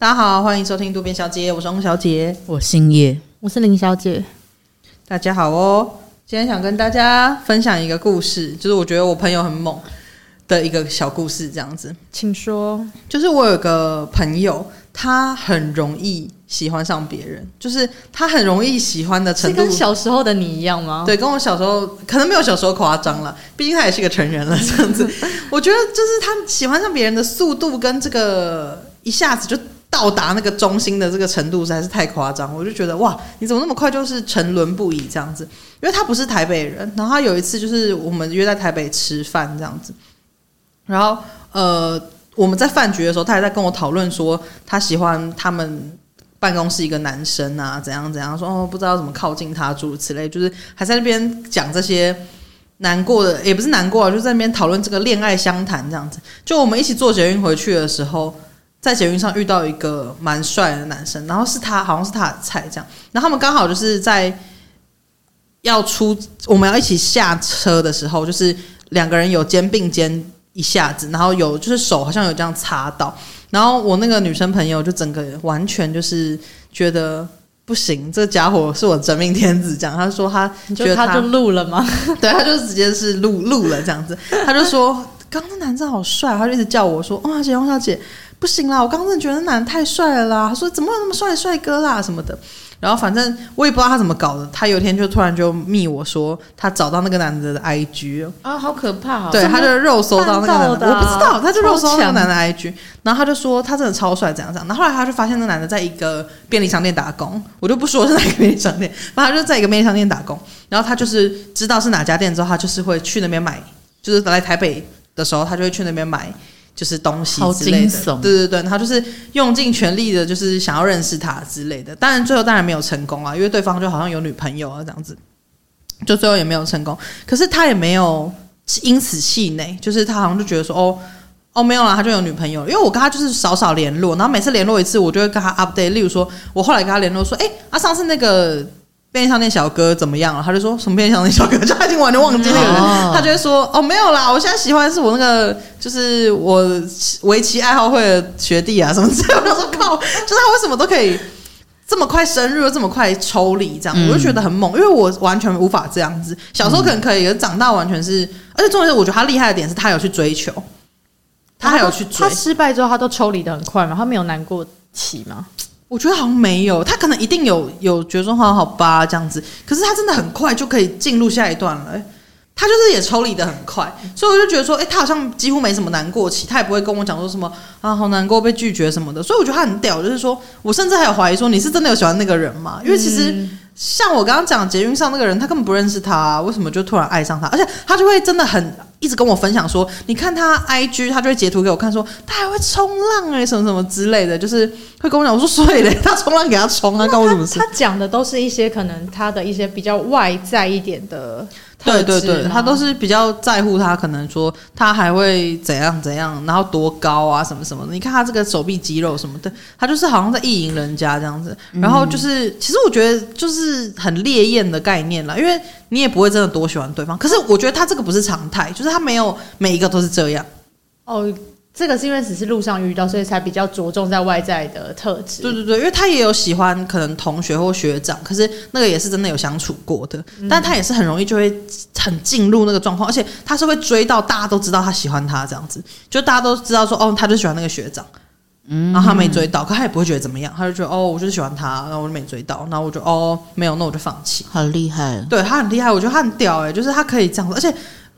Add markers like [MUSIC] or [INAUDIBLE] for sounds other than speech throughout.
大家好，欢迎收听渡边小姐，我是翁小姐，我姓叶，我是林小姐。大家好哦，今天想跟大家分享一个故事，就是我觉得我朋友很猛的一个小故事，这样子，请说。就是我有个朋友，他很容易喜欢上别人，就是他很容易喜欢的程度，跟小时候的你一样吗？对，跟我小时候可能没有小时候夸张了，毕竟他也是个成人了，这样子。[LAUGHS] 我觉得就是他喜欢上别人的速度跟这个一下子就。到达那个中心的这个程度实在是太夸张，我就觉得哇，你怎么那么快就是沉沦不已这样子？因为他不是台北人，然后他有一次就是我们约在台北吃饭这样子，然后呃我们在饭局的时候，他还在跟我讨论说他喜欢他们办公室一个男生啊，怎样怎样，说哦不知道怎么靠近他诸如此类，就是还在那边讲这些难过的，也不是难过啊，就在那边讨论这个恋爱相谈这样子。就我们一起坐捷运回去的时候。在捷运上遇到一个蛮帅的男生，然后是他，好像是他的菜这样。然后他们刚好就是在要出，我们要一起下车的时候，就是两个人有肩并肩一下子，然后有就是手好像有这样擦到。然后我那个女生朋友就整个完全就是觉得不行，这家伙是我真命天子这样。他说他觉得他，他就录了吗？[LAUGHS] 对，他就直接是录录了这样子。他就说刚刚那男生好帅，他就一直叫我说汪小姐，汪小姐。不行啦！我刚刚真的觉得那男的太帅了啦。他说怎么有那么帅的帅哥啦什么的。然后反正我也不知道他怎么搞的。他有一天就突然就密我说他找到那个男的的 IG 啊，好可怕哦！对，他就肉搜到那个男的，啊、我不知道，他就肉搜到那个男的 IG。然后他就说他真的超帅，怎样怎样。然后后来他就发现那男的在一个便利商店打工，我就不说是哪个便利商店，[LAUGHS] 反正他就在一个便利商店打工。然后他就是知道是哪家店之后，他就是会去那边买，就是来台北的时候，他就会去那边买。就是东西之类的，对对对，他就是用尽全力的，就是想要认识他之类的。当然最后当然没有成功啊，因为对方就好像有女朋友啊这样子，就最后也没有成功。可是他也没有因此气馁，就是他好像就觉得说，哦哦没有啦，他就有女朋友。因为我跟他就是少少联络，然后每次联络一次，我就会跟他 update。例如说，我后来跟他联络说，哎，啊上次那个。便利商店小哥怎么样了？他就说什么便利商店小哥，[LAUGHS] 就他已经完全忘记那个人。哦、他就会说哦没有啦，我现在喜欢的是我那个就是我围棋爱好会的学弟啊什么之类的。我靠，就是他为什么都可以这么快深入，这么快抽离这样，嗯、我就觉得很猛，因为我完全无法这样子。小时候可能可以，可是长大完全是，而且重点是我觉得他厉害的点是他有去追求，他还有去追。他失败之后他都抽离的很快嘛，他没有难过期吗？我觉得好像没有，他可能一定有有觉得说好好吧这样子，可是他真的很快就可以进入下一段了，欸，他就是也抽离的很快，所以我就觉得说，哎，欸，他好像几乎没什么难过期，他也不会跟我讲说什么啊好难过被拒绝什么的，所以我觉得他很屌，就是说我甚至还有怀疑说你是真的有喜欢那个人吗？因为其实像我刚刚讲捷运上那个人，他根本不认识他啊，为什么就突然爱上他？而且他就会真的很。一直跟我分享说，你看他 IG，他就会截图给我看，说他还会冲浪哎、欸，什么什么之类的，就是会跟我讲。我说所以嘞，[LAUGHS] 他冲浪给他冲啊，关我什么事？他讲的都是一些可能他的一些比较外在一点的。对对对，他都是比较在乎他，可能说他还会怎样怎样，然后多高啊什么什么的。你看他这个手臂肌肉什么的，他就是好像在意淫人家这样子。然后就是，其实我觉得就是很烈焰的概念了，因为你也不会真的多喜欢对方。可是我觉得他这个不是常态，就是他没有每一个都是这样。哦。这个是因为只是路上遇到，所以才比较着重在外在的特质。对对对，因为他也有喜欢可能同学或学长，可是那个也是真的有相处过的，嗯、但他也是很容易就会很进入那个状况，而且他是会追到大家都知道他喜欢他这样子，就大家都知道说哦，他就喜欢那个学长，嗯，然后他没追到，可他也不会觉得怎么样，他就觉得哦，我就是喜欢他，然后我就没追到，然后我就哦没有，那我就放弃。很厉害，对他很厉害，我觉得他很屌哎，就是他可以这样子，而且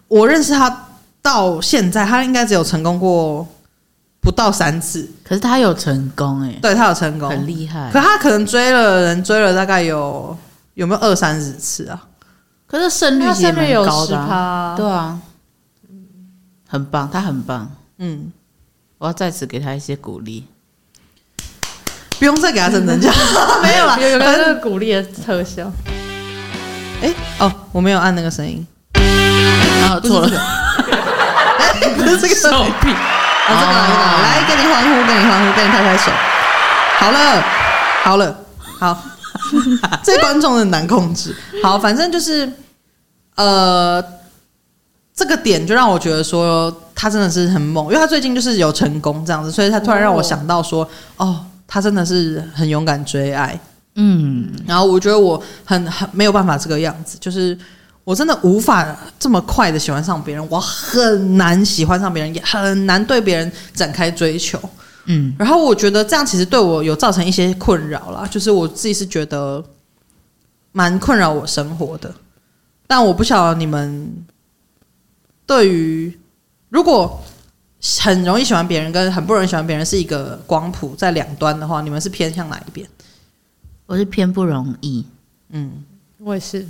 我认识他。到现在，他应该只有成功过不到三次，可是他有成功哎，对他有成功，很厉害。可他可能追了人，追了大概有有没有二三十次啊？可是胜率也蛮高的，啊，对啊，很棒，他很棒，嗯，我要再次给他一些鼓励，不用再给他升等奖，[LAUGHS] 没有了，[LAUGHS] 有有个那个鼓励的特效。哎哦，我没有按那个声音，啊错了。不是这个。手臂啊，这个来，来给你欢呼，给你欢呼，给你拍拍手。好了，好了，好，这观众很难控制。好，反正就是呃，这个点就让我觉得说他真的是很猛，因为他最近就是有成功这样子，所以他突然让我想到说，哦，他真的是很勇敢追爱，嗯，然后我觉得我很很没有办法这个样子，就是我真的无法这么快的喜欢上别人，我很难喜欢上别人，也很难对别人展开追求，嗯，然后我觉得这样其实对我有造成一些困扰啦，就是我自己是觉得蛮困扰我生活的，但我不晓得你们对于如果。很容易喜欢别人跟很不容易喜欢别人是一个光谱，在两端的话，你们是偏向哪一边？我是偏不容易，嗯，我也是。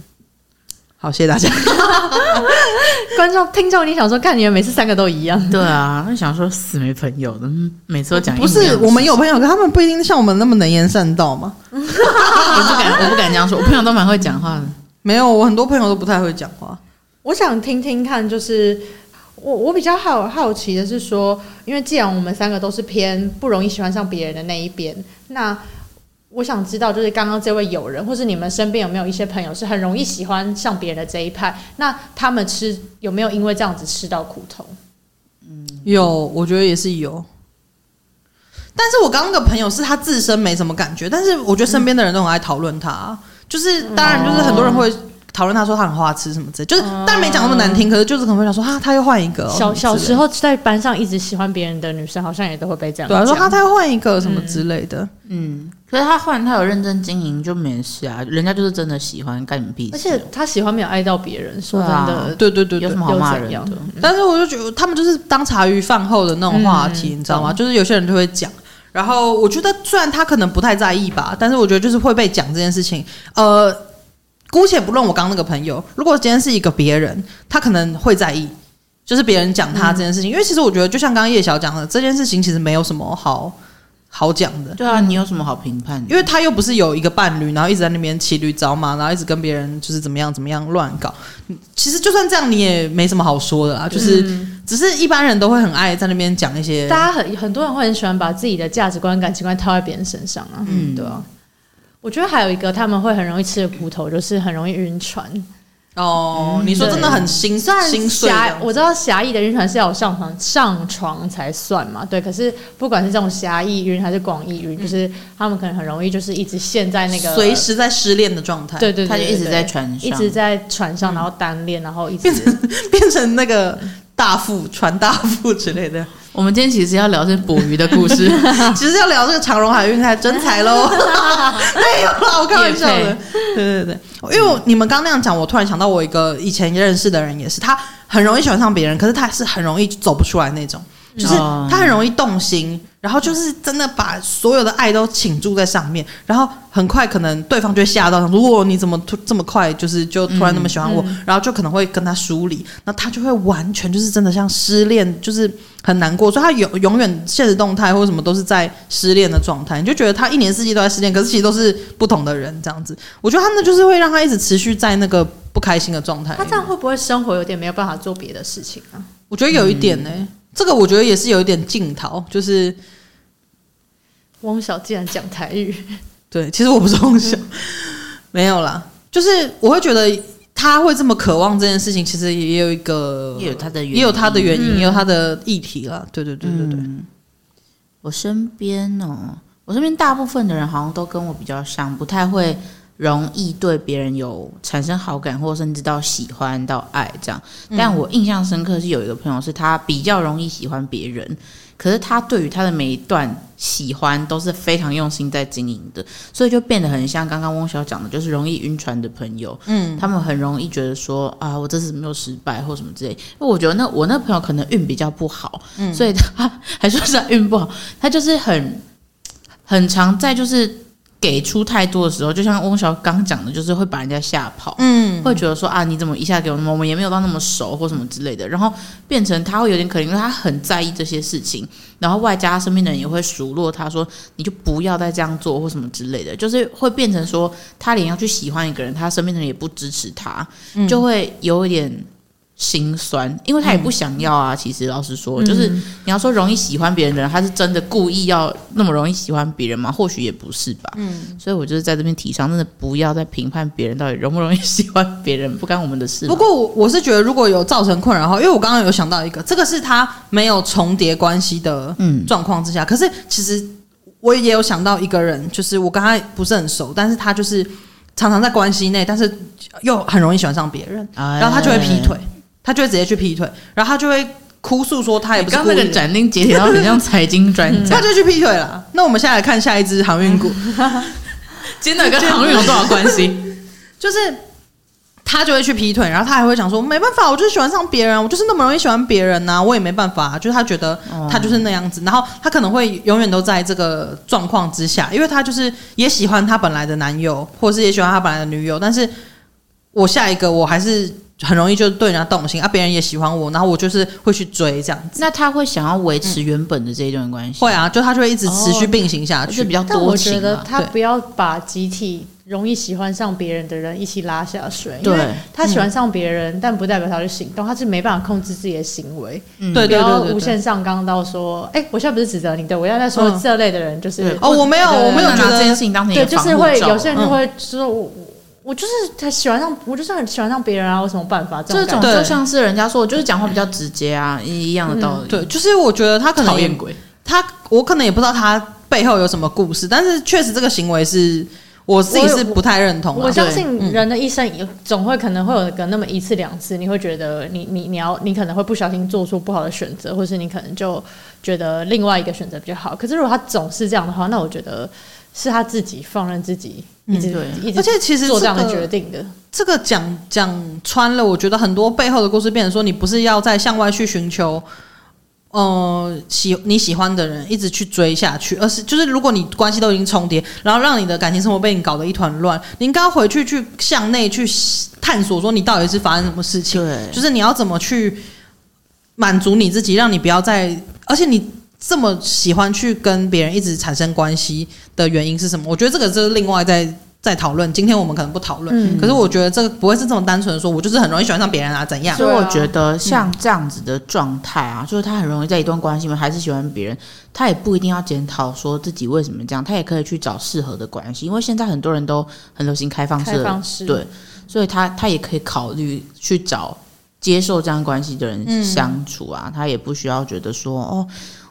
好，谢谢大家。[LAUGHS] 观众、听众，你想说，看你们每次三个都一样？对啊，我想说死没朋友的，每次都讲。不是，我们有朋友，可他们不一定像我们那么能言善道嘛。我不敢，我不敢这样说。我朋友都蛮会讲话的。没有，我很多朋友都不太会讲话。我想听听看，就是。我我比较好好奇的是说，因为既然我们三个都是偏不容易喜欢上别人的那一边，那我想知道，就是刚刚这位友人，或是你们身边有没有一些朋友是很容易喜欢上别人的这一派？那他们吃有没有因为这样子吃到苦头？嗯，有，我觉得也是有。但是我刚刚的朋友是他自身没什么感觉，但是我觉得身边的人都很爱讨论他，就是当然就是很多人会。讨论他说他很花痴什么之类，就是当然没讲那么难听，可是就是可能会想说哈，他又换一个。小小时候在班上一直喜欢别人的女生，好像也都会被这样。对，说他他又换一个什么之类的。嗯，可是他换他有认真经营就没事啊，人家就是真的喜欢干你屁事。而且他喜欢没有爱到别人，说真的，对对对，有什么好骂人的？但是我就觉得他们就是当茶余饭后的那种话题，你知道吗？就是有些人就会讲，然后我觉得虽然他可能不太在意吧，但是我觉得就是会被讲这件事情，呃。姑且不论我刚刚那个朋友，如果今天是一个别人，他可能会在意，就是别人讲他这件事情。嗯、因为其实我觉得，就像刚刚叶晓讲的，这件事情其实没有什么好好讲的。对啊，你有什么好评判的？因为他又不是有一个伴侣，然后一直在那边骑驴找马，然后一直跟别人就是怎么样怎么样乱搞。其实就算这样，你也没什么好说的啦。就是、嗯、只是一般人都会很爱在那边讲一些，大家很很多人会很喜欢把自己的价值观、感情观套在别人身上啊。嗯，对啊。我觉得还有一个他们会很容易吃的苦头，就是很容易晕船。哦，嗯、你说真的很心心碎。我知道狭义的晕船是要上床上床才算嘛，对。可是不管是这种狭义晕还是广义晕，嗯、就是他们可能很容易就是一直陷在那个随时在失恋的状态。对对对，他就一直在船上，一直在船上，然后单恋，然后一直变成变成那个大副船大副之类的。我们今天其实要聊的是捕鱼的故事，[LAUGHS] 其实要聊这个长荣海运太真才喽。[LAUGHS] 没有啦，我开玩笑的。对对对，因为你们刚刚那样讲，我突然想到我一个以前认识的人，也是他很容易喜欢上别人，可是他是很容易走不出来那种。就是他很容易动心，然后就是真的把所有的爱都倾注在上面，然后很快可能对方就会吓到，如果你怎么突这么快就是就突然那么喜欢我，嗯嗯、然后就可能会跟他疏离，那他就会完全就是真的像失恋，就是很难过，所以他永永远现实动态或者什么都是在失恋的状态，你就觉得他一年四季都在失恋，可是其实都是不同的人这样子。我觉得他们就是会让他一直持续在那个不开心的状态。他这样会不会生活有点没有办法做别的事情啊？我觉得有一点呢、欸。嗯这个我觉得也是有一点镜头，就是汪小竟然讲台语，对，其实我不是汪小，没有啦，就是我会觉得他会这么渴望这件事情，其实也有一个，也有他的原因，也有他的原因，嗯、也有他的议题啦。对对对对对，嗯、我身边哦，我身边大部分的人好像都跟我比较像，不太会。容易对别人有产生好感，或甚至到喜欢到爱这样。但我印象深刻是有一个朋友，是他比较容易喜欢别人，可是他对于他的每一段喜欢都是非常用心在经营的，所以就变得很像刚刚翁晓讲的，就是容易晕船的朋友。嗯，他们很容易觉得说啊，我这次没有失败或什么之类。因为我觉得那我那朋友可能运比较不好，嗯，所以他 [LAUGHS] 还说是他运不好，他就是很很常在就是。给出太多的时候，就像翁小刚讲的，就是会把人家吓跑，嗯，会觉得说啊，你怎么一下给我那么，我们也没有到那么熟或什么之类的，然后变成他会有点可怜，因为他很在意这些事情，然后外加身边的人也会数落他说，你就不要再这样做或什么之类的，就是会变成说他连要去喜欢一个人，他身边的人也不支持他，就会有一点。心酸，因为他也不想要啊。嗯、其实老实说，就是你要说容易喜欢别人的人，他是真的故意要那么容易喜欢别人吗？或许也不是吧。嗯，所以我就是在这边提倡，真的不要再评判别人到底容不容易喜欢别人，不干我们的事。不过我是觉得，如果有造成困扰的话，因为我刚刚有想到一个，这个是他没有重叠关系的状况之下，嗯、可是其实我也有想到一个人，就是我跟他不是很熟，但是他就是常常在关系内，但是又很容易喜欢上别人，然后他就会劈腿，他就会直接去劈腿，然后他就会哭诉说他也不是故意的。刚那个斩钉截铁，然后很像财经专家，他就去劈腿了。那我们现在来看下一支航运股，今天跟航运有多少关系？就是。他就会去劈腿，然后他还会想说：“没办法，我就是喜欢上别人，我就是那么容易喜欢别人呐、啊，我也没办法。”就是他觉得他就是那样子，然后他可能会永远都在这个状况之下，因为他就是也喜欢他本来的男友，或是也喜欢他本来的女友，但是我下一个我还是很容易就对人家动心啊，别人也喜欢我，然后我就是会去追这样子。那他会想要维持原本的这一段关系？会啊，就他就会一直持续并行下去，是比较多情。但我觉得他不要把集体。容易喜欢上别人的人一起拉下水，对，因为他喜欢上别人，嗯，但不代表他的行动，他是没办法控制自己的行为。嗯，对对对，对，无限上纲到说，哎，欸，我现在不是指责你，对我要在说这类的人，就是哦，我没有，我没有觉得这件事情当成对，就是会有些人就会说我，我就是他喜欢上，我就是很喜欢上别人啊，有什么办法？这种就像是人家说，我就是讲话比较直接啊，一样的道理。对，就是我觉得他可能讨厌鬼，他我可能也不知道他背后有什么故事，但是确实这个行为是。我自己是不太认同。我，我相信人的一生也总会可能会有个那么一次两次，你会觉得你你你要你可能会不小心做出不好的选择，或是你可能就觉得另外一个选择比较好。可是如果他总是这样的话，那我觉得是他自己放任自己一直、嗯、一直，而且其实做这样的决定的。这个讲讲穿了，我觉得很多背后的故事变成说，你不是要在向外去寻求。呃，喜你喜欢的人一直去追下去，而是就是如果你关系都已经重叠，然后让你的感情生活被你搞得一团乱，你应该回去去向内去探索，说你到底是发生什么事情？对，就是你要怎么去满足你自己，让你不要再，而且你这么喜欢去跟别人一直产生关系的原因是什么？我觉得这个就是另外在。在讨论，今天我们可能不讨论，嗯，可是我觉得这个不会是这么单纯的说，我就是很容易喜欢上别人啊，怎样？所以我觉得像这样子的状态啊，就是他很容易在一段关系里面还是喜欢别人，他也不一定要检讨说自己为什么这样，他也可以去找适合的关系，因为现在很多人都很流行开放式，开放式，对，所以他他也可以考虑去找接受这样关系的人相处啊，嗯，他也不需要觉得说哦。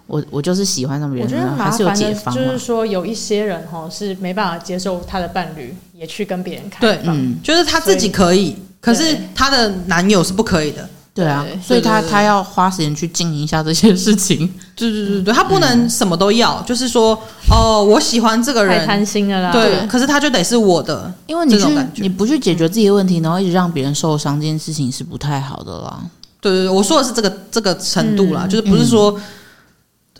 我我就是喜欢上别人，我觉得还是有解方。就是说，有一些人哈是没办法接受他的伴侣也去跟别人开放，对，嗯，就是他自己可以，可是他的男友是不可以的。对啊，所以他他要花时间去经营一下这些事情。[LAUGHS] 对对对对，他不能什么都要，就是说，哦，我喜欢这个人，太贪心了啦。对，可是他就得是我的，因为你去你不去解决自己的问题，然后一直让别人受伤，这件事情是不太好的啦。对对对，我说的是这个这个程度啦，就是不是说。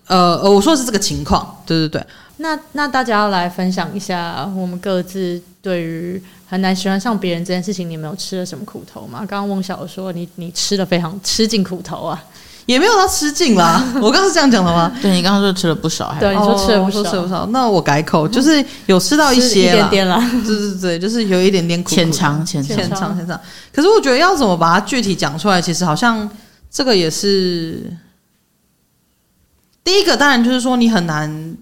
呃呃，我说的是这个情况，对对对。那那大家要来分享一下，我们各自对于很难喜欢上别人这件事情，你们有吃了什么苦头吗？刚刚翁晓说你你吃了非常吃尽苦头啊，也没有到吃尽啦。[LAUGHS] 我刚刚是这样讲的吗？对，你刚刚说吃了不少，还对你说吃了不少，哦、吃了不少。那我改口，就是有吃到一些一点点啦。[LAUGHS] 对对对，就是有一点点苦，浅尝浅尝浅尝浅尝。可是我觉得要怎么把它具体讲出来，其实好像这个也是。第一个当然就是说你很难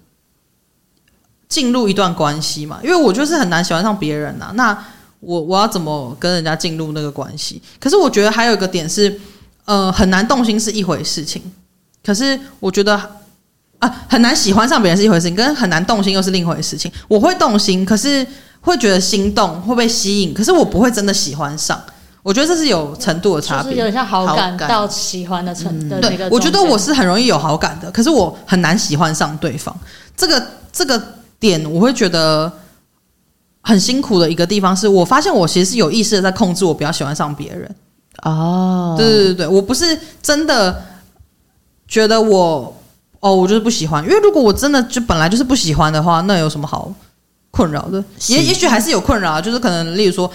进入一段关系嘛，因为我就是很难喜欢上别人呐、那我我要怎么跟人家进入那个关系？可是我觉得还有一个点是，呃，很难动心是一回事情，可是我觉得啊，很难喜欢上别人是一回事情，跟很难动心又是另一回事情。我会动心，可是会觉得心动，会被吸引，可是我不会真的喜欢上。我觉得这是有程度的差别，就是有点像好感到喜欢的程度。对，我觉得我是很容易有好感的，可是我很难喜欢上对方。这个这个点，我会觉得很辛苦的一个地方，是我发现我其实是有意识的在控制我不要喜欢上别人。哦，对对对对，我不是真的觉得我哦，我就是不喜欢，因为如果我真的就本来就是不喜欢的话，那有什么好困扰的？也也许还是有困扰，就是可能例如说。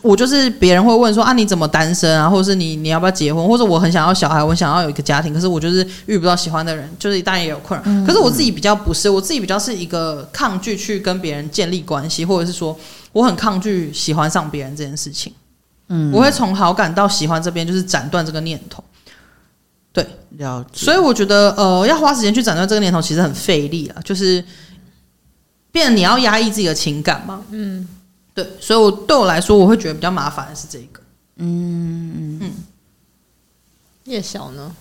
我就是别人会问说啊，你怎么单身啊，或者是你你要不要结婚，或者我很想要小孩，我想要有一个家庭，可是我就是遇不到喜欢的人，就是当然也有困扰。嗯。可是我自己比较不是，我自己比较是一个抗拒去跟别人建立关系，或者是说我很抗拒喜欢上别人这件事情。嗯，我会从好感到喜欢这边就是斩断这个念头。对，了解。所以我觉得呃，要花时间去斩断这个念头，其实很费力啊，就是变成你要压抑自己的情感嘛。嗯。对，所以我对我来说，我会觉得比较麻烦的是这个。嗯嗯嗯。叶小呢？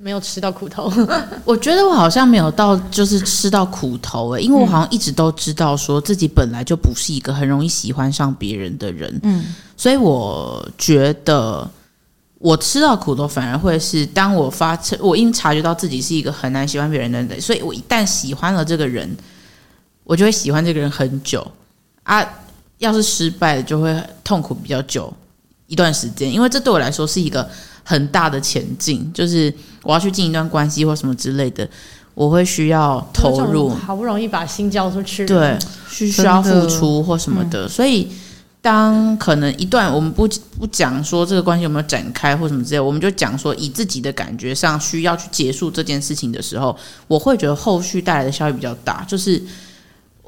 没有吃到苦头。[LAUGHS] 我觉得我好像没有到就是吃到苦头哎、欸，因为我好像一直都知道说自己本来就不是一个很容易喜欢上别人的人，嗯，所以我觉得我吃到苦头反而会是当我发我因察觉到自己是一个很难喜欢别人的人，所以我一旦喜欢了这个人，我就会喜欢这个人很久啊。要是失败了，就会痛苦比较久一段时间，因为这对我来说是一个很大的前进，就是我要去进一段关系或什么之类的，我会需要投入，好不容易把心交出去，对，需需要付出或什么的，嗯、所以当可能一段我们不不讲说这个关系有没有展开或什么之类，我们就讲说以自己的感觉上需要去结束这件事情的时候，我会觉得后续带来的效益比较大，就是。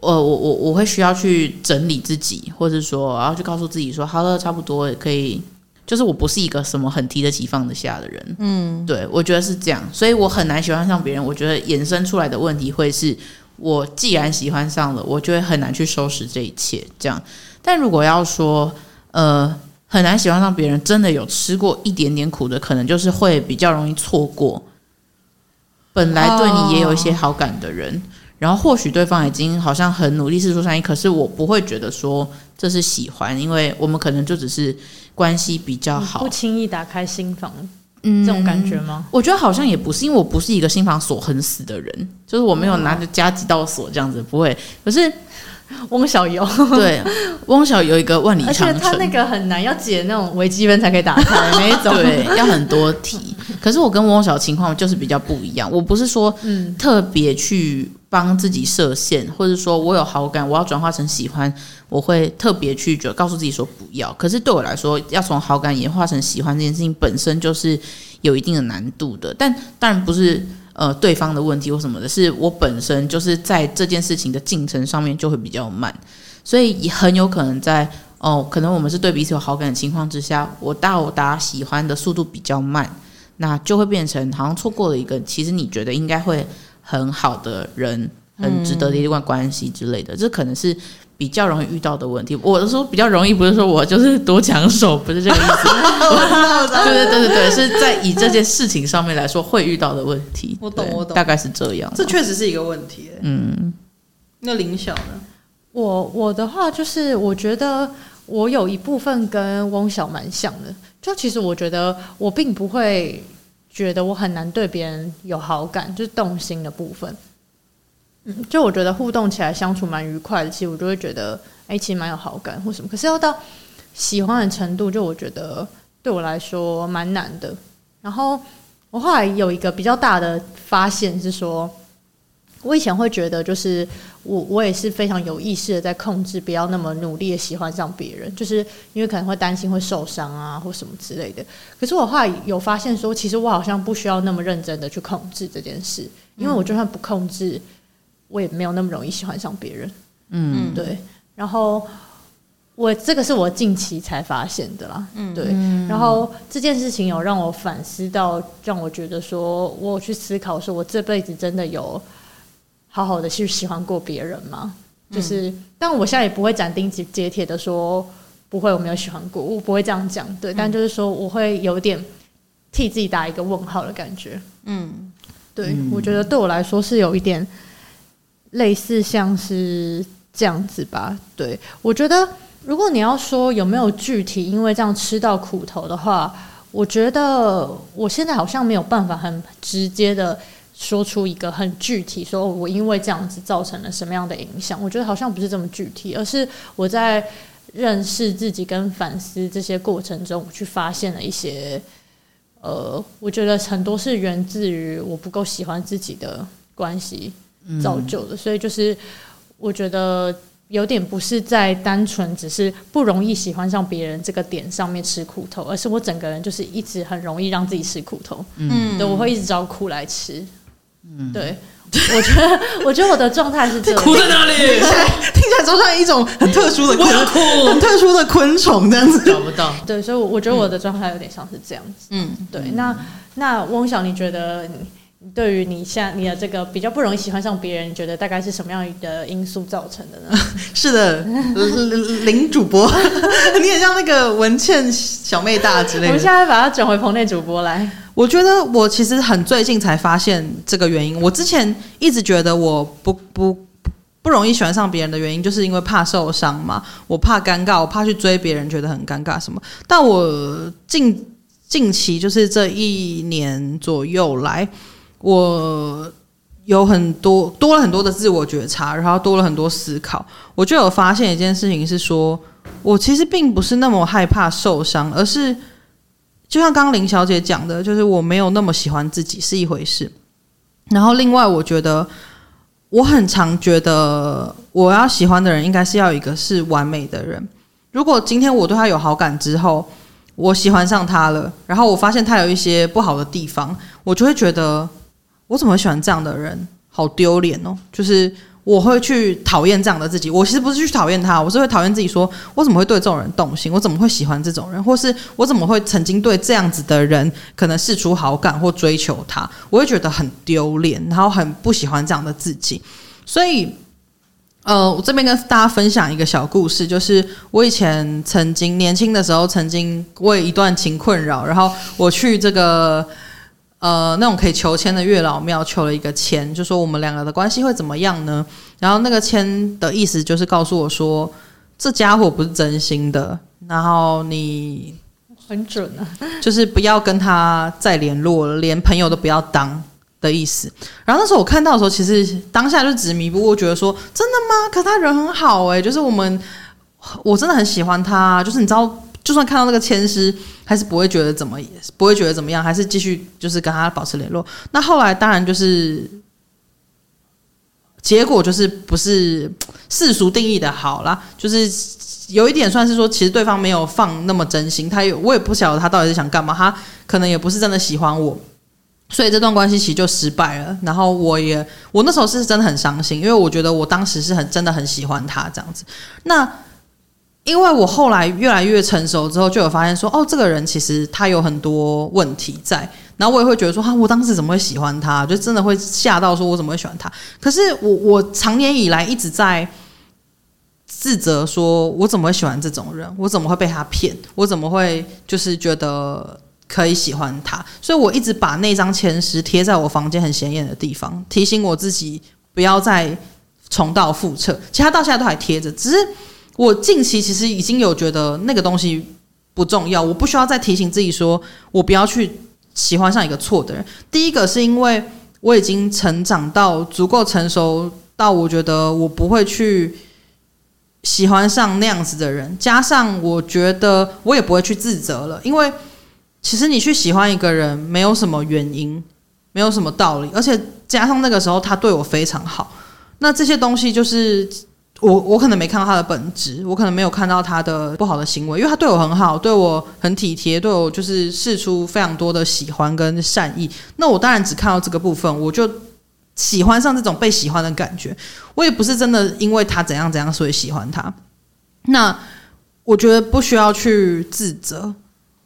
呃，我我我会需要去整理自己，或者说，然后去告诉自己说，好了，差不多也可以。就是我不是一个什么很提得起放得下的人，嗯，对，我觉得是这样，所以我很难喜欢上别人。我觉得衍生出来的问题会是，我既然喜欢上了，我就会很难去收拾这一切。这样，但如果要说，呃，很难喜欢上别人，真的有吃过一点点苦的，可能就是会比较容易错过本来对你也有一些好感的人。哦然后或许对方已经好像很努力试出善意，可是我不会觉得说这是喜欢，因为我们可能就只是关系比较好，不轻易打开心房，嗯，这种感觉吗？我觉得好像也不是，因为我不是一个心房锁很死的人，就是我没有拿着加几道锁这样子，不会。可是。[LAUGHS] 翁小游，[LAUGHS] 对，翁小游一个万里长城，而且他那个很难，要解那种微积分才可以打开那一种，对，要很多题。[LAUGHS] 可是我跟翁小情况就是比较不一样，我不是说特别去帮自己设限，或者说我有好感，我要转化成喜欢，我会特别去就告诉自己说不要。可是对我来说，要从好感演化成喜欢这件事情本身就是有一定的难度的，但当然不是。呃，对方的问题或什么的，是我本身就是在这件事情的进程上面就会比较慢，所以也很有可能在哦，可能我们是对彼此有好感的情况之下，我到达喜欢的速度比较慢，那就会变成好像错过了一个其实你觉得应该会很好的人，很值得的一段关系之类的，这可能是。比较容易遇到的问题，我的说比较容易，不是说我就是多抢手，不是这个意思。[LAUGHS] 对对对对对，是在以这件事情上面来说会遇到的问题。我懂我懂，大概是这样。这确实是一个问题。嗯，那林晓呢？我我的话就是，我觉得我有一部分跟翁晓蛮像的，就其实我觉得我并不会觉得我很难对别人有好感，就是动心的部分。嗯，就我觉得互动起来相处蛮愉快的，其实我就会觉得，哎、欸，其实蛮有好感或什么。可是要到喜欢的程度，就我觉得对我来说蛮难的。然后我后来有一个比较大的发现是说，我以前会觉得，就是我我也是非常有意识的在控制，不要那么努力的喜欢上别人，就是因为可能会担心会受伤啊或什么之类的。可是我后来有发现说，其实我好像不需要那么认真的去控制这件事，因为我就算不控制。我也没有那么容易喜欢上别人，嗯，对。然后我这个是我近期才发现的啦，嗯，对。然后这件事情有让我反思到，让我觉得说，我有去思考说，我这辈子真的有好好的去喜欢过别人吗？就是，但我现在也不会斩钉截铁的说不会，我没有喜欢过，我不会这样讲，对。但就是说，我会有点替自己打一个问号的感觉，嗯，对。我觉得对我来说是有一点。类似像是这样子吧，对，我觉得如果你要说有没有具体因为这样吃到苦头的话，我觉得我现在好像没有办法很直接的说出一个很具体，说我因为这样子造成了什么样的影响。我觉得好像不是这么具体，而是我在认识自己跟反思这些过程中，我去发现了一些，呃，我觉得很多是源自于我不够喜欢自己的关系。造就的，所以就是我觉得有点不是在单纯只是不容易喜欢上别人这个点上面吃苦头，而是我整个人就是一直很容易让自己吃苦头，嗯，对，我会一直找苦来吃，嗯，对，[LAUGHS] 我觉得，我觉得我的状态是这样，苦在哪里？听起来听起来就像一种很特殊的 [LAUGHS] 昆虫，很特殊的昆虫这样子，找不到，对，所以我觉得我的状态有点像是这样子，嗯，对，那那翁晓，你觉得你？对于你像你的这个比较不容易喜欢上别人，你觉得大概是什么样的因素造成的呢？[LAUGHS] 是的，林主播，[LAUGHS] 你也像那个文倩小妹大之类的。我们现在把它转回棚内主播来。我觉得我其实很最近才发现这个原因。我之前一直觉得我不不不容易喜欢上别人的原因，就是因为怕受伤嘛，我怕尴尬，我怕去追别人觉得很尴尬什么。但我近近期就是这一年左右来，我有很多多了很多的自我觉察，然后多了很多思考，我就有发现一件事情是说，我其实并不是那么害怕受伤，而是。就像刚林小姐讲的，就是我没有那么喜欢自己是一回事。然后另外，我觉得我很常觉得我要喜欢的人，应该是要一个是完美的人。如果今天我对他有好感之后，我喜欢上他了，然后我发现他有一些不好的地方，我就会觉得我怎么会喜欢这样的人？好丢脸哦！就是。我会去讨厌这样的自己。我其实不是去讨厌他，我是会讨厌自己说，我怎么会对这种人动心？我怎么会喜欢这种人？或是我怎么会曾经对这样子的人可能试出好感或追求他？我会觉得很丢脸，然后很不喜欢这样的自己。所以，呃，我这边跟大家分享一个小故事，就是我以前曾经年轻的时候，曾经为一段情困扰，然后我去这个。呃，那种可以求签的月老庙求了一个签，就说我们两个的关系会怎么样呢？然后那个签的意思就是告诉我说，这家伙不是真心的，然后你很准啊，[LAUGHS] 就是不要跟他再联络了，连朋友都不要当的意思。然后那时候我看到的时候，其实当下就执迷不悟，觉得说真的吗？可他人很好诶、欸，就是我们我真的很喜欢他，就是你知道。就算看到那个签诗，还是不会觉得怎么，不会觉得怎么样，还是继续就是跟他保持联络。那后来当然就是结果就是不是世俗定义的好啦，就是有一点算是说，其实对方没有放那么真心，他有我也不晓得他到底是想干嘛，他可能也不是真的喜欢我，所以这段关系其实就失败了。然后我也我那时候是真的很伤心，因为我觉得我当时是很真的很喜欢他这样子。那。因为我后来越来越成熟之后，就有发现说，哦，这个人其实他有很多问题在。然后我也会觉得说，哈、啊，我当时怎么会喜欢他？就真的会吓到说，我怎么会喜欢他？可是我我长年以来一直在自责，说我怎么会喜欢这种人？我怎么会被他骗？我怎么会就是觉得可以喜欢他？所以我一直把那张前诗贴在我房间很显眼的地方，提醒我自己不要再重蹈覆辙。其他到现在都还贴着，只是。我近期其实已经有觉得那个东西不重要，我不需要再提醒自己说，我不要去喜欢上一个错的人。第一个是因为我已经成长到足够成熟到我觉得我不会去喜欢上那样子的人，加上我觉得我也不会去自责了，因为其实你去喜欢一个人没有什么原因，没有什么道理，而且加上那个时候他对我非常好，那这些东西就是。我我可能没看到他的本质，我可能没有看到他的不好的行为，因为他对我很好，对我很体贴，对我就是试出非常多的喜欢跟善意。那我当然只看到这个部分，我就喜欢上这种被喜欢的感觉。我也不是真的因为他怎样怎样所以喜欢他。那我觉得不需要去自责。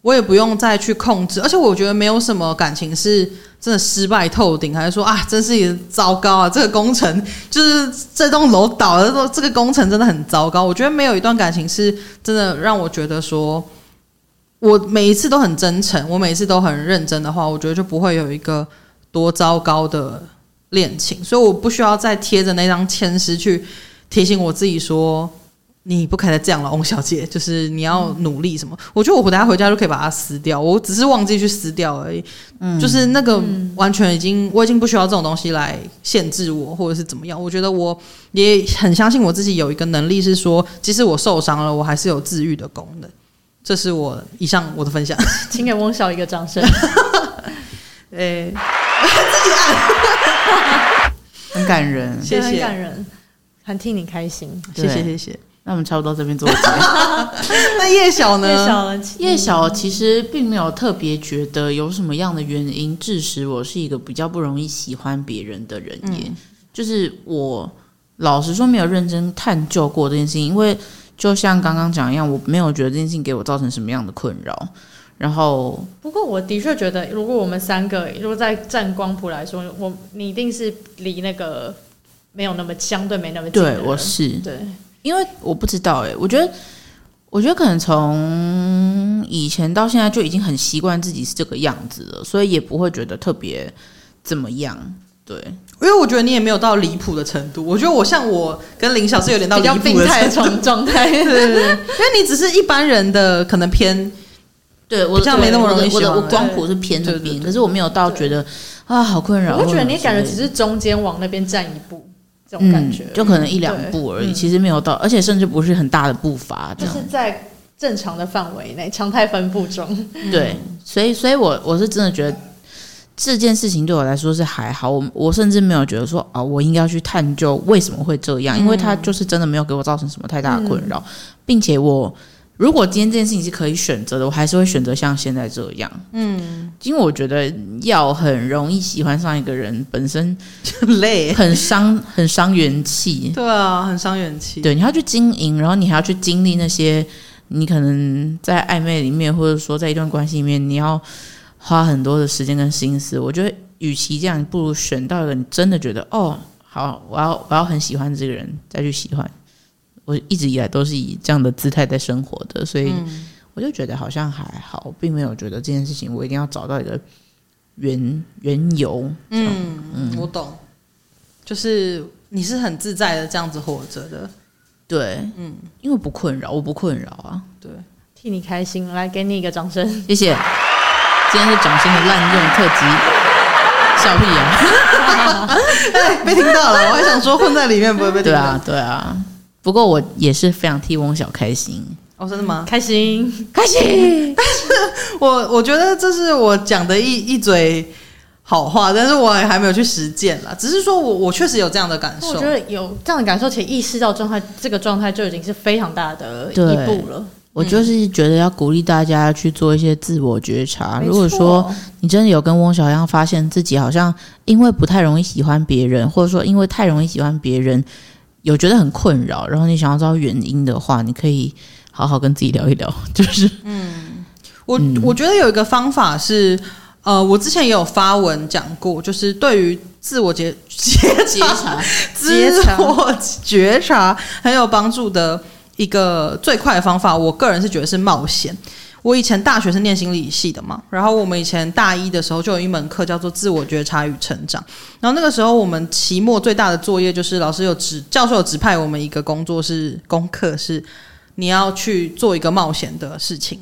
我也不用再去控制，而且我觉得没有什么感情是真的失败透顶，还是说啊，真是也糟糕啊！这个工程就是这栋楼倒了，这个工程真的很糟糕。我觉得没有一段感情是真的让我觉得说，我每一次都很真诚，我每一次都很认真的话，我觉得就不会有一个多糟糕的恋情。所以我不需要再贴着那张签诗去提醒我自己说。你不可以再这样了，翁小姐，就是你要努力什么？嗯、我觉得我等下回家就可以把它撕掉，我只是忘记去撕掉而已。嗯，就是那个完全已经，我已经不需要这种东西来限制我，或者是怎么样。我觉得我也很相信我自己有一个能力，是说，即使我受伤了，我还是有治愈的功能。这是我以上我的分享，[LAUGHS] 请给翁小一个掌声。[LAUGHS] 哎、欸，自己按，很感人，谢谢，很感人，很替你开心，谢谢，谢谢。那我们差不多这边做结。[LAUGHS] 那叶晓呢？叶小，叶晓其实并没有特别觉得有什么样的原因致使我是一个比较不容易喜欢别人的人耶。嗯、就是我老实说没有认真探究过这件事情，因为就像刚刚讲一样，我没有觉得这件事情给我造成什么样的困扰。然后，不过我的确觉得，如果我们三个如果在占光谱来说，我你一定是离那个没有那么相对没那么近。对，我是对。因为我不知道哎、欸，我觉得我觉得可能从以前到现在就已经很习惯自己是这个样子了，所以也不会觉得特别怎么样。对，因为我觉得你也没有到离谱的程度。我觉得我像我跟林小是有点到离谱的病态状状态，对 [LAUGHS] 对对，因为你只是一般人的可能偏，对我这样没那么容易喜欢。我的我光谱是偏这边，可是我没有到觉得啊好困扰。我觉得你感觉只是中间往那边站一步。这种感觉、嗯、就可能一两步而已，嗯、其实没有到，而且甚至不是很大的步伐，就是在正常的范围内，常态分布中。[LAUGHS] 对，所以，所以我我是真的觉得这件事情对我来说是还好，我我甚至没有觉得说啊、哦，我应该要去探究为什么会这样，因为他就是真的没有给我造成什么太大的困扰，嗯、并且我。如果今天这件事情是可以选择的，我还是会选择像现在这样。嗯，因为我觉得要很容易喜欢上一个人，本身就累，很伤，很伤元气。对啊，很伤元气。对，你要去经营，然后你还要去经历那些，你可能在暧昧里面，或者说在一段关系里面，你要花很多的时间跟心思。我觉得，与其这样，不如选到一个你真的觉得，哦，好，我要我要很喜欢这个人，再去喜欢。我一直以来都是以这样的姿态在生活的，所以我就觉得好像还好，并没有觉得这件事情我一定要找到一个缘缘由。嗯嗯，我懂，就是你是很自在的这样子活着的，对，嗯，因为不困扰，我不困扰啊，对，替你开心，来给你一个掌声，谢谢。今天是掌声的滥用特辑，笑屁啊！[LAUGHS] 哎，被听到了，我还想说混在里面不会被听到，对啊，对啊。不过我也是非常替翁小开心哦，真的吗？开心，开心。但 [LAUGHS] 是我我觉得这是我讲的一一嘴好话，但是我也还没有去实践啦。只是说我我确实有这样的感受，我觉得有这样的感受且意识到状态，这个状态就已经是非常大的一步了。我就是觉得要鼓励大家去做一些自我觉察。嗯、如果说你真的有跟翁小一样发现自己好像因为不太容易喜欢别人，或者说因为太容易喜欢别人。有觉得很困扰，然后你想要知道原因的话，你可以好好跟自己聊一聊。[LAUGHS] 就是，嗯，我我觉得有一个方法是，呃，我之前也有发文讲过，就是对于自我觉 [LAUGHS] 觉察、自我觉察很有帮助的一个最快的方法，我个人是觉得是冒险。我以前大学是念心理系的嘛，然后我们以前大一的时候就有一门课叫做自我觉察与成长，然后那个时候我们期末最大的作业就是老师有指教授有指派我们一个工作是功课是你要去做一个冒险的事情，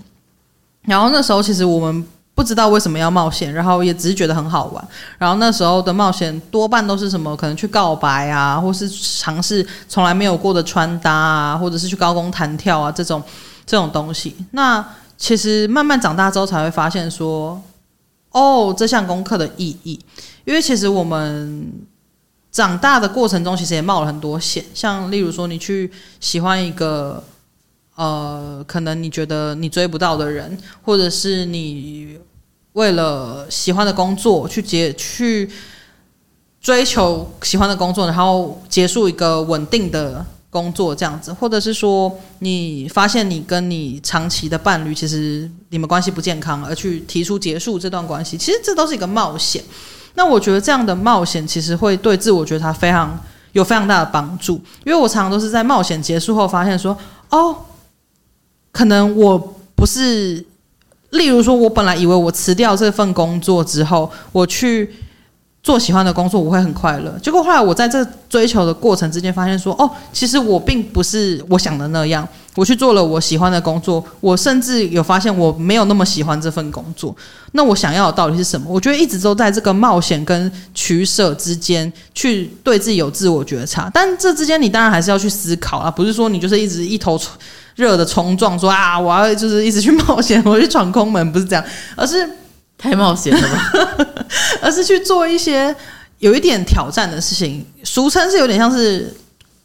然后那时候其实我们不知道为什么要冒险，然后也只是觉得很好玩，然后那时候的冒险多半都是什么可能去告白啊，或是尝试从来没有过的穿搭啊，或者是去高空弹跳啊这种这种东西，那。其实慢慢长大之后才会发现说，哦，这项功课的意义，因为其实我们长大的过程中，其实也冒了很多险，像例如说，你去喜欢一个，呃，可能你觉得你追不到的人，或者是你为了喜欢的工作去结去追求喜欢的工作，然后结束一个稳定的。工作这样子，或者是说你发现你跟你长期的伴侣其实你们关系不健康，而去提出结束这段关系，其实这都是一个冒险。那我觉得这样的冒险其实会对自我觉察非常有非常大的帮助，因为我常常都是在冒险结束后发现说，哦，可能我不是，例如说我本来以为我辞掉这份工作之后，我去。做喜欢的工作，我会很快乐。结果后来我在这追求的过程之间，发现说，哦，其实我并不是我想的那样。我去做了我喜欢的工作，我甚至有发现我没有那么喜欢这份工作。那我想要的到底是什么？我觉得一直都在这个冒险跟取舍之间，去对自己有自我觉察。但这之间，你当然还是要去思考啊，不是说你就是一直一头热的冲撞，说啊，我要就是一直去冒险，我去闯空门，不是这样，而是。太冒险了吧，[LAUGHS] 而是去做一些有一点挑战的事情，俗称是有点像是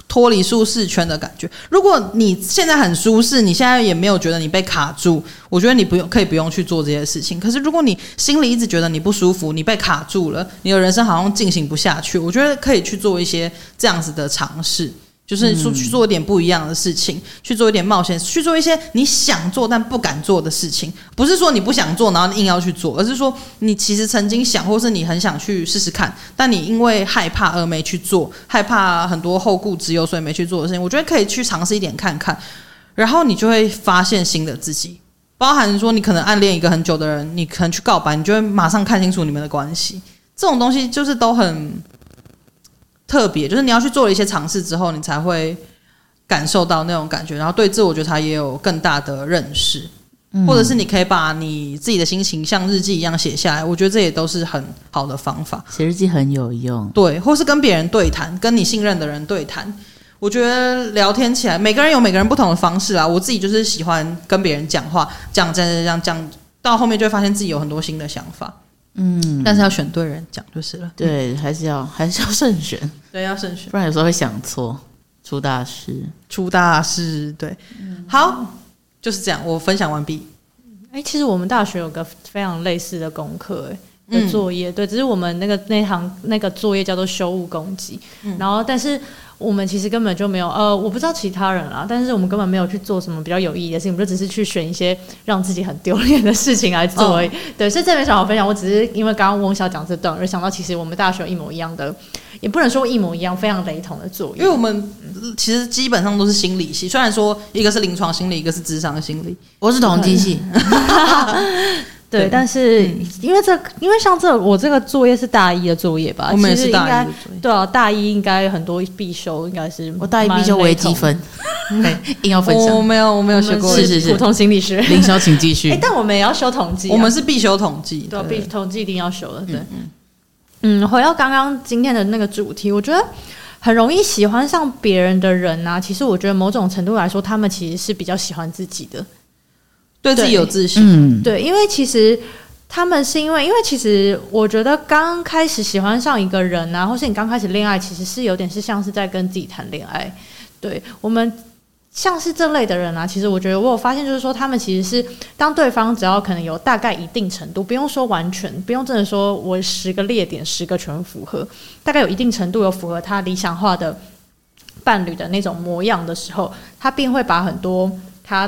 脱离舒适圈的感觉。如果你现在很舒适，你现在也没有觉得你被卡住，我觉得你不用可以不用去做这些事情。可是如果你心里一直觉得你不舒服，你被卡住了，你的人生好像进行不下去，我觉得可以去做一些这样子的尝试。就是说去做一点不一样的事情，嗯、去做一点冒险，去做一些你想做但不敢做的事情。不是说你不想做，然后你硬要去做，而是说你其实曾经想，或是你很想去试试看，但你因为害怕而没去做，害怕很多后顾之忧，所以没去做的事情。我觉得可以去尝试一点看看。然后你就会发现新的自己，包含说你可能暗恋一个很久的人，你可能去告白，你就会马上看清楚你们的关系。这种东西就是都很特别，就是你要去做了一些尝试之后，你才会感受到那种感觉，然后对自我觉察也有更大的认识。或者是你可以把你自己的心情像日记一样写下来，我觉得这也都是很好的方法。写日记很有用，对，或是跟别人对谈，跟你信任的人对谈。我觉得聊天起来，每个人有每个人不同的方式啊。我自己就是喜欢跟别人讲话，讲讲讲讲，到后面就会发现自己有很多新的想法。嗯，但是要选对人讲就是了。对，还是要 [LAUGHS] 还是要慎选。对，要慎选，不然有时候会想错，出大事，出大事。对，嗯、好。就是这样，我分享完毕。哎、欸，其实我们大学有个非常类似的功课，哎，的作业，嗯、对，只是我们那个那行那个作业叫做修物攻击，嗯、然后但是我们其实根本就没有，呃，我不知道其他人啦，但是我们根本没有去做什么比较有意义的事情，我们就只是去选一些让自己很丢脸的事情来做而已。哦、对，所以这没什么好分享，我只是因为刚刚翁小讲这段而想到，其实我们大学有一模一样的。也不能说一模一样，非常雷同的作用。因为我们其实基本上都是心理系，虽然说一个是临床心理，一个是智商心理，我是统计系。[LAUGHS] 对，对但是因为这，因为像这，我这个作业是大一的作业吧？我们也是大一。对啊，大一应该很多必修，应该是我大一必修微积分，[LAUGHS] 硬要分享。我没有，我没有学过，是是是，普通心理学。林霄，请继续。[LAUGHS] 哎，但我们也要修统计，我们是必修统计，对，必统计一定要修的，对。嗯，回到刚刚今天的那个主题，我觉得很容易喜欢上别人的人啊，其实我觉得某种程度来说，他们其实是比较喜欢自己的，对自己有自信。嗯，对，因为其实他们是因为，因为其实我觉得刚开始喜欢上一个人啊，或是你刚开始恋爱，其实是有点是像是在跟自己谈恋爱。对我们。像是这类的人啊，其实我觉得我有发现，就是说他们其实是当对方只要可能有大概一定程度，不用说完全，不用真的说我十个列点十个全符合，大概有一定程度有符合他理想化的伴侣的那种模样的时候，他便会把很多他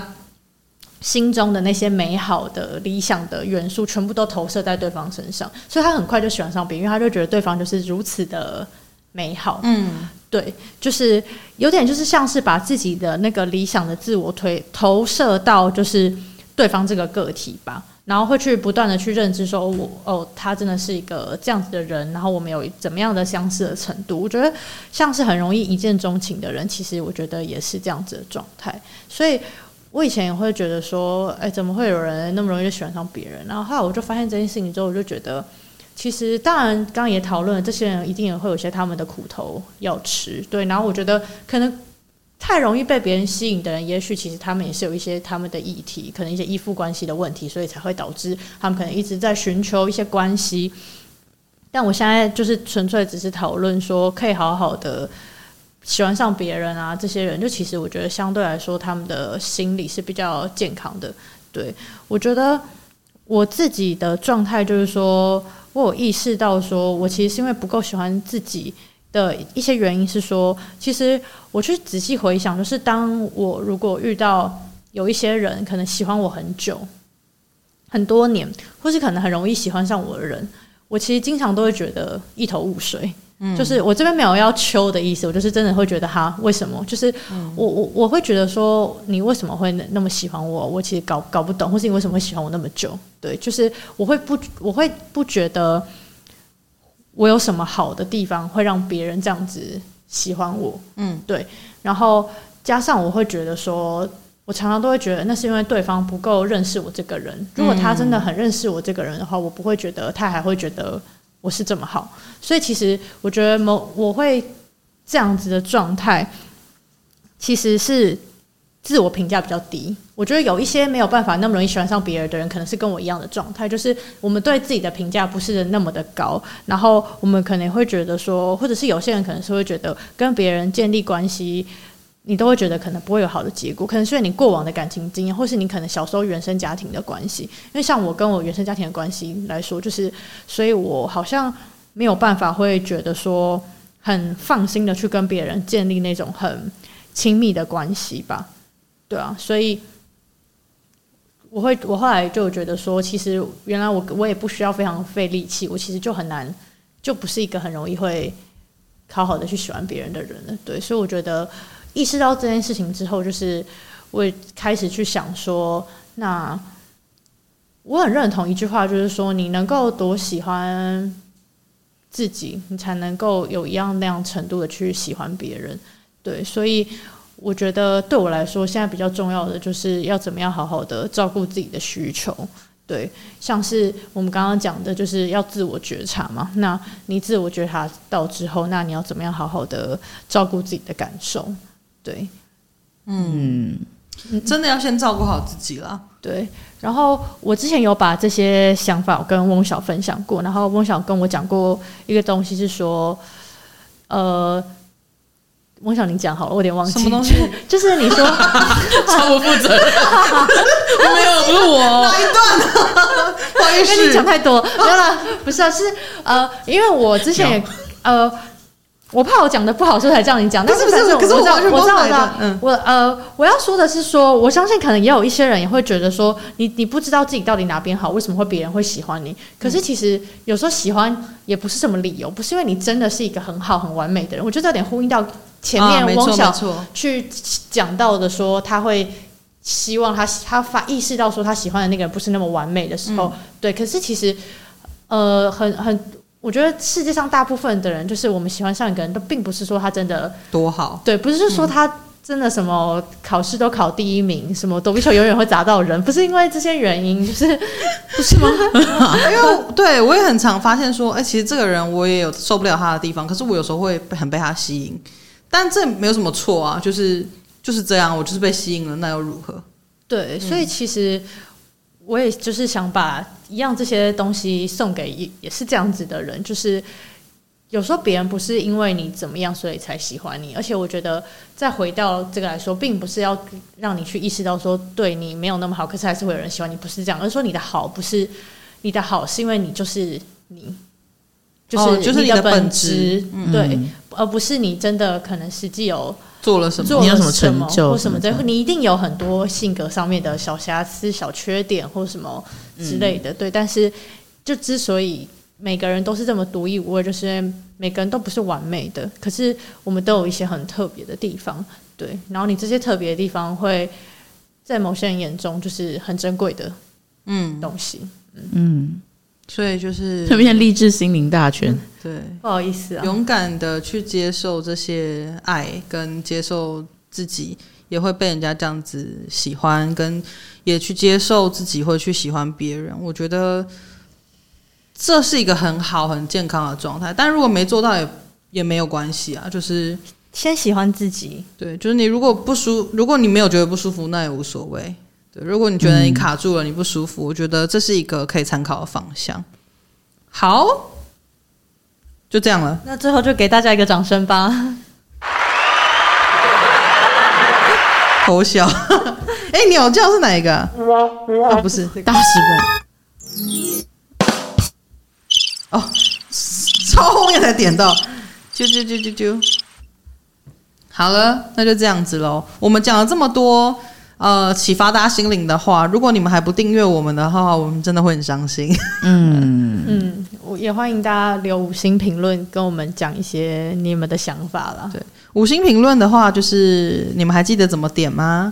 心中的那些美好的理想的元素全部都投射在对方身上，所以他很快就喜欢上别人，因为他就觉得对方就是如此的美好。嗯。对，就是有点，就是像是把自己的那个理想的自我推投射到就是对方这个个体吧，然后会去不断的去认知说，我哦，他真的是一个这样子的人，然后我们有怎么样的相似的程度？我觉得像是很容易一见钟情的人，其实我觉得也是这样子的状态。所以我以前也会觉得说，哎，怎么会有人那么容易就喜欢上别人？然后后来我就发现这件事情之后，我就觉得。其实，当然，刚刚也讨论了，这些人一定也会有些他们的苦头要吃，对。然后，我觉得可能太容易被别人吸引的人，也许其实他们也是有一些他们的议题，可能一些依附关系的问题，所以才会导致他们可能一直在寻求一些关系。但我现在就是纯粹只是讨论说，可以好好的喜欢上别人啊，这些人就其实我觉得相对来说，他们的心理是比较健康的。对，我觉得我自己的状态就是说。我有意识到，说我其实是因为不够喜欢自己的一些原因是说，其实我去仔细回想，就是当我如果遇到有一些人可能喜欢我很久、很多年，或是可能很容易喜欢上我的人，我其实经常都会觉得一头雾水。嗯，就是我这边没有要求的意思，我就是真的会觉得哈，为什么？就是我我我会觉得说，你为什么会那么喜欢我？我其实搞搞不懂，或是你为什么会喜欢我那么久？对，就是我会不我会不觉得我有什么好的地方会让别人这样子喜欢我。嗯，对。然后加上我会觉得说，我常常都会觉得那是因为对方不够认识我这个人。如果他真的很认识我这个人的话，我不会觉得他还会觉得。我是这么好，所以其实我觉得某我会这样子的状态，其实是自我评价比较低。我觉得有一些没有办法那么容易喜欢上别人的人，可能是跟我一样的状态，就是我们对自己的评价不是那么的高，然后我们可能会觉得说，或者是有些人可能是会觉得跟别人建立关系。你都会觉得可能不会有好的结果，可能是因为你过往的感情经验，或是你可能小时候原生家庭的关系。因为像我跟我原生家庭的关系来说，就是，所以我好像没有办法会觉得说很放心的去跟别人建立那种很亲密的关系吧？对啊，所以我会我后来就觉得说，其实原来我我也不需要非常费力气，我其实就很难，就不是一个很容易会好好的去喜欢别人的人了。对，所以我觉得。意识到这件事情之后，就是我也开始去想说，那我很认同一句话，就是说，你能够多喜欢自己，你才能够有一样那样程度的去喜欢别人。对，所以我觉得对我来说，现在比较重要的就是要怎么样好好的照顾自己的需求。对，像是我们刚刚讲的，就是要自我觉察嘛。那你自我觉察到之后，那你要怎么样好好的照顾自己的感受？对，嗯，真的要先照顾好自己啦。对，然后我之前有把这些想法跟翁晓分享过，然后翁晓跟我讲过一个东西，是说，呃。我想你讲好了，我有点忘记。什么东西？[LAUGHS] 就是你说 [LAUGHS] 超不负责任。没有，不是我。哪一段呢？不好意思，[LAUGHS] 你讲太多。没有啦，不是啊，是呃，因为我之前也呃。我怕我讲的不好，所以才叫你讲。但是不是，可是我知道，我知道，我知道。嗯，我呃，我要说的是说，我相信可能也有一些人也会觉得说，你你不知道自己到底哪边好，为什么会别人会喜欢你？可是其实有时候喜欢也不是什么理由，不是因为你真的是一个很好很完美的人。我觉得有点呼应到前面汪小去讲到的，说他会希望他他发意识到说他喜欢的那个人不是那么完美的时候，对。可是其实呃，很很。我觉得世界上大部分的人，就是我们喜欢上一个人，都并不是说他真的多好，对，不是说他真的什么考试都考第一名，嗯、什么躲避球永远会砸到人，不是因为这些原因，[LAUGHS] 就是不是吗？因为对我也很常发现说，哎、欸，其实这个人我也有受不了他的地方，可是我有时候会很被他吸引，但这没有什么错啊，就是就是这样，我就是被吸引了，那又如何？对，所以其实。我也就是想把一样这些东西送给也也是这样子的人，就是有时候别人不是因为你怎么样所以才喜欢你，而且我觉得再回到这个来说，并不是要让你去意识到说对你没有那么好，可是还是会有人喜欢你，不是这样，而是说你的好不是你的好，是因为你就是你，就是就是你的本质，对，而不是你真的可能实际有。做了什么？你有什么成就？或什么的？你一定有很多性格上面的小瑕疵、小缺点，或什么之类的。嗯、对，但是就之所以每个人都是这么独一无二，就是因为每个人都不是完美的。可是我们都有一些很特别的地方，对。然后你这些特别的地方，会在某些人眼中就是很珍贵的，嗯，东西，嗯。嗯所以就是特别励志心灵大全，对，不好意思啊，勇敢的去接受这些爱，跟接受自己也会被人家这样子喜欢，跟也去接受自己会去喜欢别人。我觉得这是一个很好、很健康的状态。但如果没做到也也没有关系啊，就是先喜欢自己。对，就是你如果不舒，如果你没有觉得不舒服，那也无所谓。对，如果你觉得你卡住了，你不舒服，嗯，我觉得这是一个可以参考的方向。好，就这样了。那最后就给大家一个掌声吧。[LAUGHS] 偷笑。[LAUGHS] 哎，鸟叫是哪一个？啊，[LAUGHS] 哦，不是，大师本。哦，超后面才点到。啾啾啾啾啾。好了，那就这样子喽。我们讲了这么多。呃，启发大家心灵的话，如果你们还不订阅我们的话，我们真的会很伤心。嗯嗯，我也欢迎大家留五星评论，跟我们讲一些你们的想法啦。对，五星评论的话，就是你们还记得怎么点吗？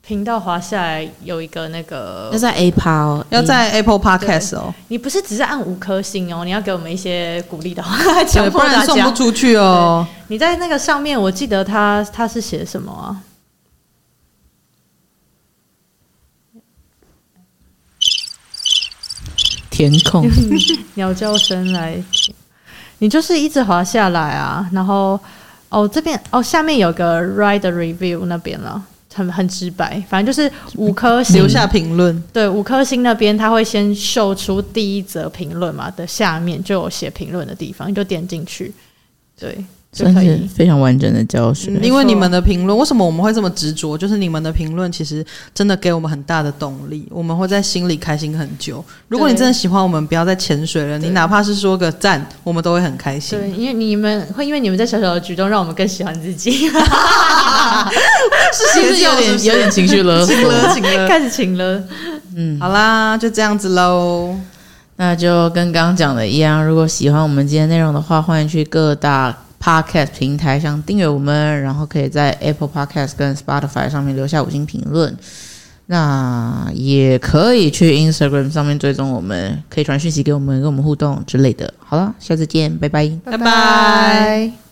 频道滑下来有一个那个，要在 Apple，哦，要在 Apple Podcast 哦。你不是只是按五颗星哦，你要给我们一些鼓励的话，强迫大家，不然送不出去哦。你在那个上面，我记得他他是写什么啊？填空。[LAUGHS] 鸟叫声来，你就是一直滑下来啊，然后哦这边哦下面有个 write review 那边了，很很直白，反正就是五颗星。留下评论，对五颗星那边他会先秀出第一则评论嘛的下面就有写评论的地方，你就点进去，对。算是非常完整的教学，因为你们的评论，为什么我们会这么执着？就是你们的评论，其实真的给我们很大的动力，我们会在心里开心很久。如果你真的喜欢我们，不要再潜水了，你哪怕是说个赞，我们都会很开心。对，因为你们会因为你们在小小的举动，让我们更喜欢自己。[LAUGHS] 是其实有点有点情绪勒索，情了，[LAUGHS] 开始情了。嗯，好啦，就这样子喽。那就跟刚刚讲的一样，如果喜欢我们今天内容的话，欢迎去各大。Podcast 平台上订阅我们，然后可以在 Apple Podcast 跟 Spotify 上面留下五星评论。那也可以去 Instagram 上面追踪我们，可以传讯息给我们，跟我们互动之类的。好了，下次见，拜拜，拜拜。